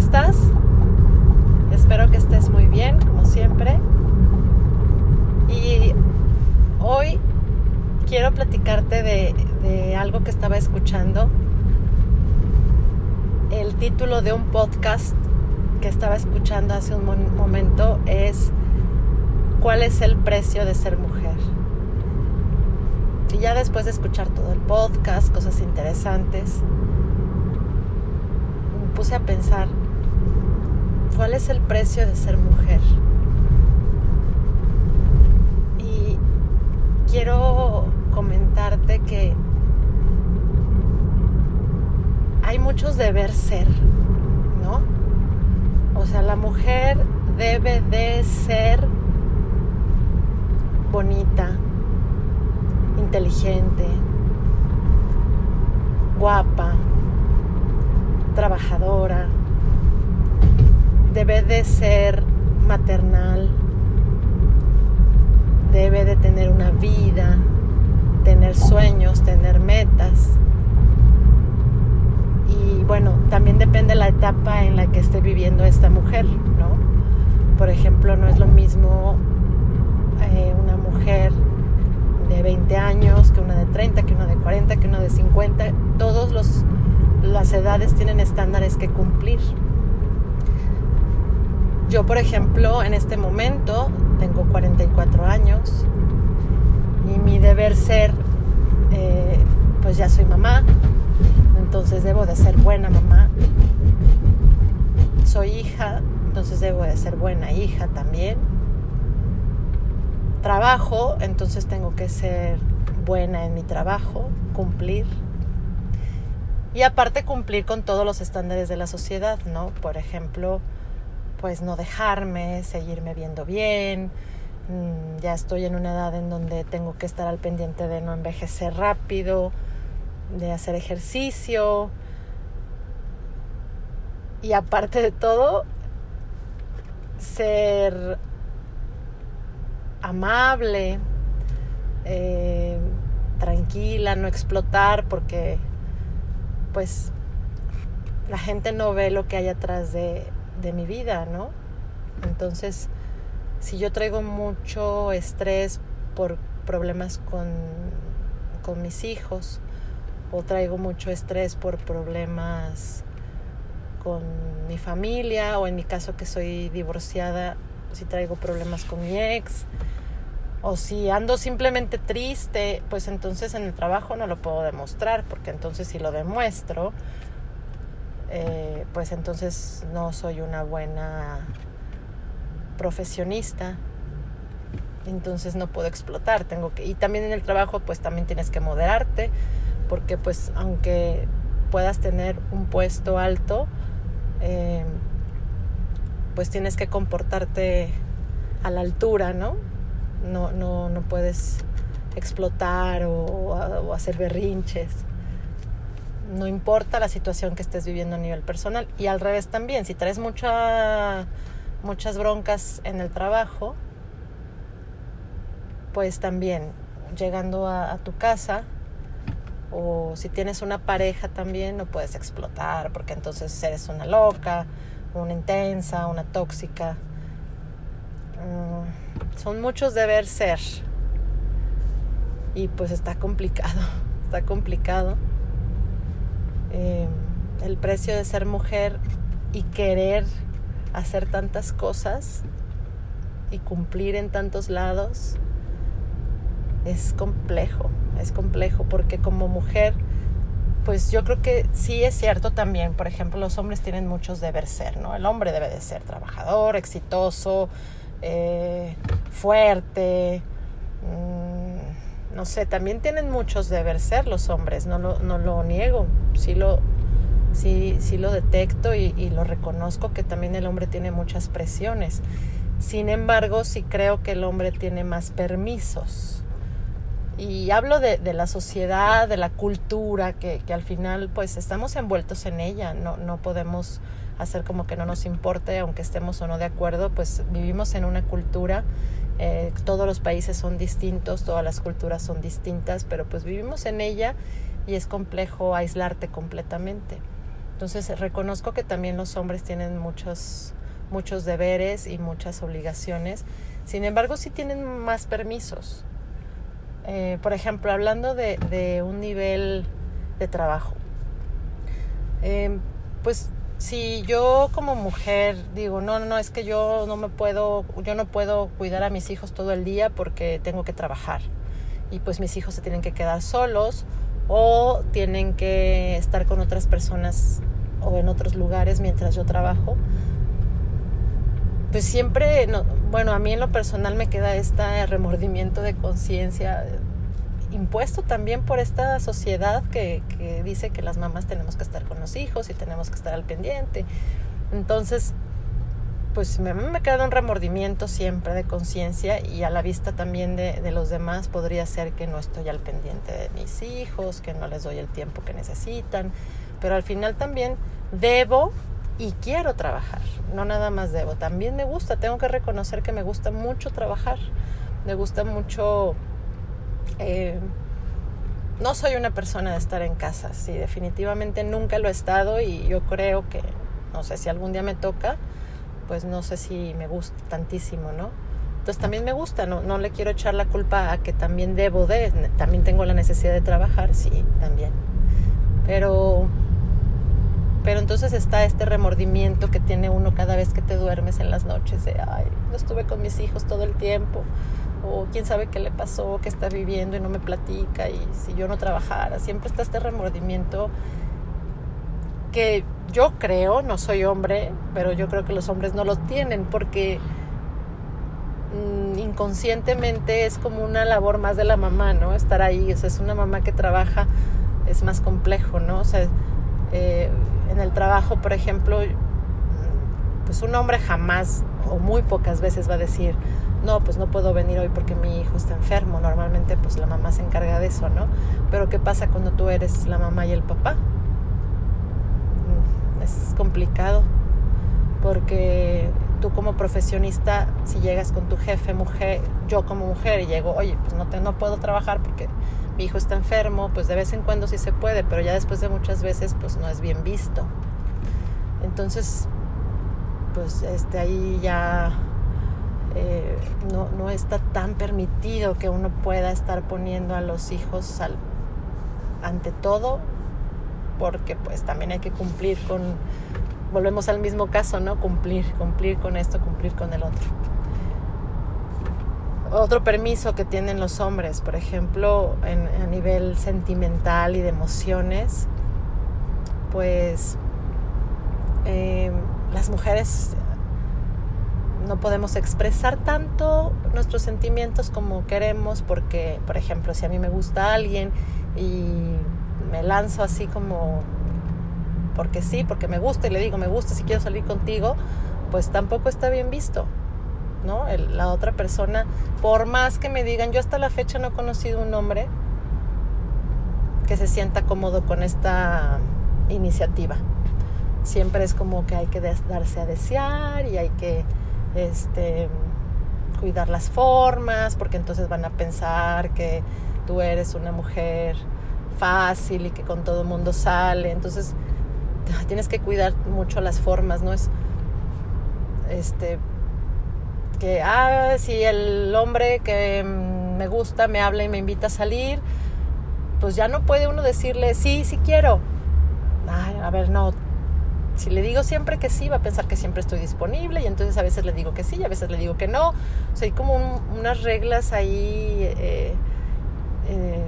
estás? Espero que estés muy bien, como siempre. Y hoy quiero platicarte de, algo que estaba escuchando. El título de un podcast que estaba escuchando hace un momento es ¿Cuál es el precio de ser mujer? Y ya después de escuchar todo el podcast, cosas interesantes, me puse a pensar, ¿cuál es el precio de ser mujer? Y quiero comentarte que hay muchos deber ser, ¿no? O sea, la mujer debe de ser bonita, inteligente, guapa, trabajadora, debe de ser maternal, debe de tener una vida, tener sueños, tener metas. Y bueno, también depende la etapa en la que esté viviendo esta mujer, ¿no? Por ejemplo, no es lo mismo eh, una mujer de 20 años, que una de 30, que una de 40, que una de 50. Todas las edades tienen estándares que cumplir. Yo, por ejemplo, en este momento tengo 44 años y mi deber ser, eh, pues ya soy mamá, entonces debo de ser buena mamá. Soy hija, entonces debo de ser buena hija también trabajo, entonces tengo que ser buena en mi trabajo, cumplir. Y aparte cumplir con todos los estándares de la sociedad, ¿no? Por ejemplo, pues no dejarme, seguirme viendo bien. Mm, ya estoy en una edad en donde tengo que estar al pendiente de no envejecer rápido, de hacer ejercicio. Y aparte de todo, ser amable, eh, tranquila, no explotar, porque pues la gente no ve lo que hay atrás de, de mi vida, ¿no? Entonces, si yo traigo mucho estrés por problemas con, con mis hijos, o traigo mucho estrés por problemas con mi familia, o en mi caso que soy divorciada, si traigo problemas con mi ex, o si ando simplemente triste, pues entonces en el trabajo no lo puedo demostrar, porque entonces si lo demuestro, eh, pues entonces no soy una buena profesionista. Entonces no puedo explotar, tengo que y también en el trabajo pues también tienes que moderarte, porque pues aunque puedas tener un puesto alto, eh, pues tienes que comportarte a la altura, ¿no? no, no, no puedes explotar o, hacer berrinches. No importa la situación que estés viviendo a nivel personal. Y al revés también, si traes mucha, muchas broncas en el trabajo, pues también llegando a, tu casa o si tienes una pareja también no puedes explotar porque entonces eres una loca, una intensa, una tóxica. Mm, son muchos deber ser. Y pues está complicado, está complicado. Eh, el precio de ser mujer y querer hacer tantas cosas y cumplir en tantos lados es complejo, es complejo porque como mujer, pues yo creo que sí es cierto también, por ejemplo, los hombres tienen muchos deber ser, ¿no? El hombre debe de ser trabajador, exitoso, eh, fuerte, mm, no sé, también tienen muchos deber ser los hombres, no lo, no lo niego, sí lo, sí, sí lo detecto y, lo reconozco que también el hombre tiene muchas presiones. Sin embargo, sí creo que el hombre tiene más permisos. Y hablo de, de la sociedad, de la cultura, que, que, al final pues estamos envueltos en ella, no, no podemos hacer como que no nos importe, aunque estemos o no de acuerdo, pues vivimos en una cultura, eh, todos los países son distintos, todas las culturas son distintas, pero pues vivimos en ella y es complejo aislarte completamente. Entonces reconozco que también los hombres tienen muchos, muchos deberes y muchas obligaciones. Sin embargo, sí tienen más permisos. Eh, por ejemplo, hablando de, un nivel de trabajo. Eh, pues si yo como mujer digo, no, no, es que yo no me puedo, yo no puedo cuidar a mis hijos todo el día porque tengo que trabajar. Y pues mis hijos se tienen que quedar solos o tienen que estar con otras personas o en otros lugares mientras yo trabajo. Pues siempre, bueno, a mí en lo personal me queda este remordimiento de conciencia impuesto también por esta sociedad que, dice que las mamás tenemos que estar con los hijos y tenemos que estar al pendiente. Entonces, pues me, me queda un remordimiento siempre de conciencia y a la vista también de, de, los demás podría ser que no estoy al pendiente de mis hijos, que no les doy el tiempo que necesitan, pero al final también debo y quiero trabajar, no nada más debo, también me gusta, tengo que reconocer que me gusta mucho trabajar, me gusta mucho eh, no soy una persona de estar en casa, sí, definitivamente nunca lo he estado y yo creo que, no sé, si algún día me toca, pues no sé si me gusta tantísimo, ¿no? Entonces también me gusta, no, no le quiero echar la culpa a que también debo de, también tengo la necesidad de trabajar, sí, también. Pero, pero entonces está este remordimiento que tiene uno cada vez que te duermes en las noches de, ay, no estuve con mis hijos todo el tiempo, o quién sabe qué le pasó, qué está viviendo y no me platica y si yo no trabajara, siempre está este remordimiento que yo creo, no soy hombre, pero yo creo que los hombres no lo tienen porque mm, inconscientemente es como una labor más de la mamá, ¿no? Estar ahí, o sea, es una mamá que trabaja, es más complejo, ¿no? O sea, eh, en el trabajo, por ejemplo, pues un hombre jamás o muy pocas veces va a decir, no, pues no puedo venir hoy porque mi hijo está enfermo. Normalmente pues la mamá se encarga de eso, ¿no? Pero ¿qué pasa cuando tú eres la mamá y el papá? Mm, es complicado porque tú como profesionista, si llegas con tu jefe, mujer, yo como mujer y llego, oye, pues no, te, no puedo trabajar porque mi hijo está enfermo, pues de vez en cuando sí se puede, pero ya después de muchas veces pues no es bien visto. Entonces, pues este, ahí ya eh, no, no, está tan permitido que uno pueda estar poniendo a los hijos al, ante todo, porque pues también hay que cumplir con, volvemos al mismo caso, ¿no? Cumplir, cumplir con esto, cumplir con el otro. Otro permiso que tienen los hombres, por ejemplo, en, a nivel sentimental y de emociones, pues eh, las mujeres no podemos expresar tanto nuestros sentimientos como queremos porque, por ejemplo, si a mí me gusta alguien y me lanzo así como porque sí, porque me gusta y le digo me gusta si quiero salir contigo, pues tampoco está bien visto. ¿no? la otra persona, por más que me digan, yo hasta la fecha no he conocido un hombre que se sienta cómodo con esta iniciativa. Siempre es como que hay que darse a desear y hay que este, cuidar las formas, porque entonces van a pensar que tú eres una mujer fácil y que con todo el mundo sale. Entonces tienes que cuidar mucho las formas, ¿no? Es este que ah, si el hombre que me gusta me habla y me invita a salir, pues ya no puede uno decirle sí, sí quiero. a ver, no, si le digo siempre que sí, va a pensar que siempre estoy disponible y entonces a veces le digo que sí y a veces le digo que no. O hay como unas reglas ahí eh, eh,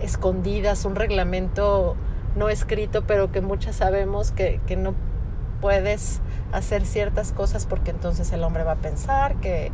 escondidas, un reglamento no escrito, pero que muchas sabemos que, que no puedes hacer ciertas cosas porque entonces el hombre va a pensar que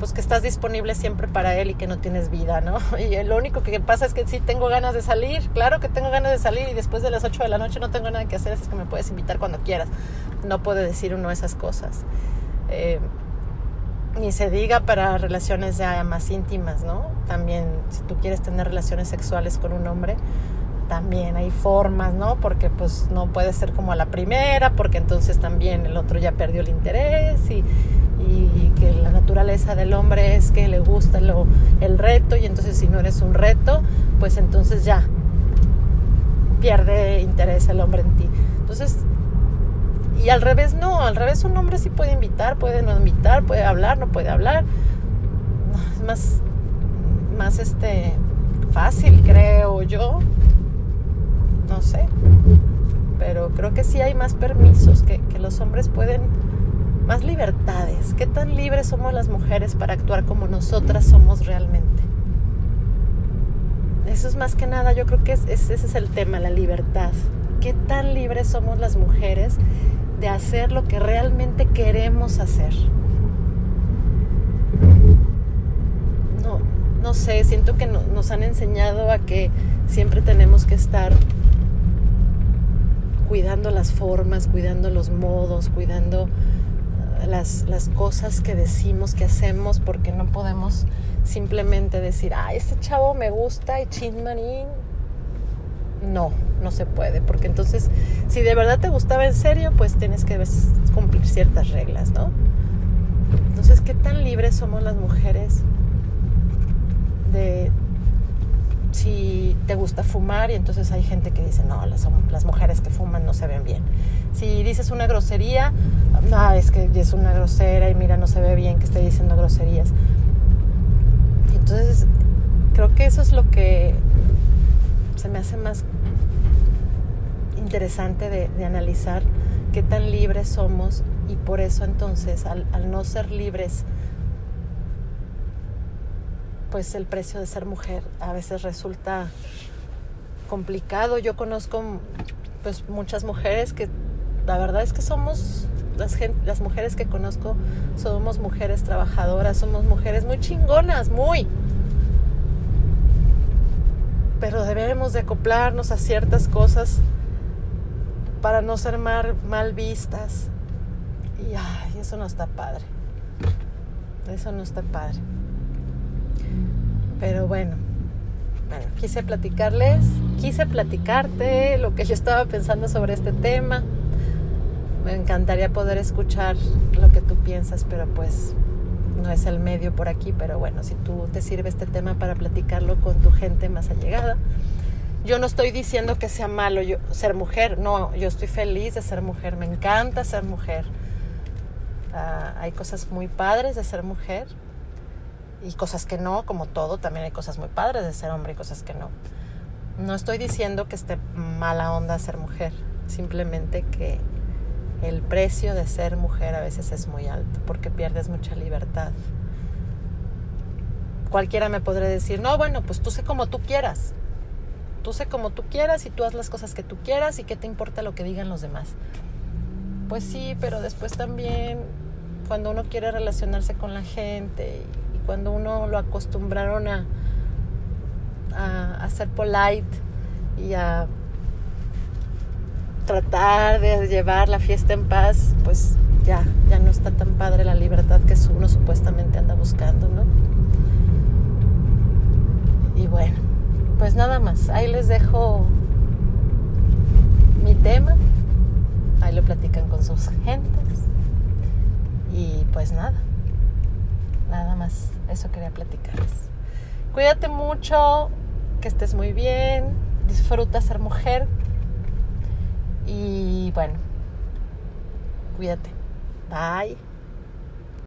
pues que estás disponible siempre para él y que no tienes vida, ¿no? Y lo único que pasa es que sí tengo ganas de salir, claro que tengo ganas de salir y después de las 8 de la noche no tengo nada que hacer, es que me puedes invitar cuando quieras. No puede decir uno esas cosas. Eh, ni se diga para relaciones ya más íntimas, ¿no? También si tú quieres tener relaciones sexuales con un hombre, también hay formas, ¿no? Porque pues no puede ser como a la primera, porque entonces también el otro ya perdió el interés y, y que la naturaleza del hombre es que le gusta lo, el reto y entonces si no eres un reto, pues entonces ya pierde interés el hombre en ti. Entonces, y al revés no, al revés un hombre sí puede invitar, puede no invitar, puede hablar, no puede hablar. es más, más este, fácil, creo yo. No sé. Pero creo que sí hay más permisos, que, que los hombres pueden, más libertades. ¿Qué tan libres somos las mujeres para actuar como nosotras somos realmente? Eso es más que nada, yo creo que ese es el tema, la libertad. ¿Qué tan libres somos las mujeres de hacer lo que realmente queremos hacer? No, no sé, siento que nos han enseñado a que siempre tenemos que estar cuidando las formas, cuidando los modos, cuidando las, cosas que decimos, que hacemos, porque no podemos simplemente decir, ah, este chavo me gusta y chinmanín. No, no se puede, porque entonces, si de verdad te gustaba en serio, pues tienes que cumplir ciertas reglas, ¿no? Entonces, ¿qué tan libres somos las mujeres de si te gusta fumar y entonces hay gente que dice, no, las, mujeres que fuman no se ven bien. Si dices una grosería, no, es que es una grosera y mira, no se ve bien que esté diciendo groserías. Entonces, creo que eso es lo que se me hace más interesante de, analizar qué tan libres somos y por eso entonces al no ser libres pues el precio de ser mujer a veces resulta complicado. Yo conozco pues muchas mujeres que la verdad es que somos las, las mujeres que conozco somos mujeres trabajadoras, somos mujeres muy chingonas, muy. Pero debemos de acoplarnos a ciertas cosas para no ser mal, mal vistas. Y ay, eso no está padre. Eso no está padre. Pero bueno, bueno, quise platicarles, quise platicarte lo que yo estaba pensando sobre este tema. Me encantaría poder escuchar lo que tú piensas, pero pues no es el medio por aquí, pero bueno, si tú te sirve este tema para platicarlo con tu gente más allegada. Yo no estoy diciendo que sea malo yo, ser mujer, no, yo estoy feliz de ser mujer, me encanta ser mujer. Ah, hay cosas muy padres de ser mujer, y cosas que no, como todo, también hay cosas muy padres de ser hombre y cosas que no. No estoy diciendo que esté mala onda ser mujer, simplemente que el precio de ser mujer a veces es muy alto porque pierdes mucha libertad. Cualquiera me podría decir, no, bueno, pues tú sé como tú quieras. Tú sé como tú quieras y tú haz las cosas que tú quieras y qué te importa lo que digan los demás. Pues sí, pero después también cuando uno quiere relacionarse con la gente cuando uno lo acostumbraron a, a, ser polite y a tratar de llevar la fiesta en paz, pues ya, ya no está tan padre la libertad que uno supuestamente anda buscando, ¿no? Y bueno, pues nada más, ahí les dejo mi tema, ahí lo platican con sus gentes y pues nada. Nada más, eso quería platicarles. Cuídate mucho, que estés muy bien, disfruta ser mujer y bueno, cuídate. Bye.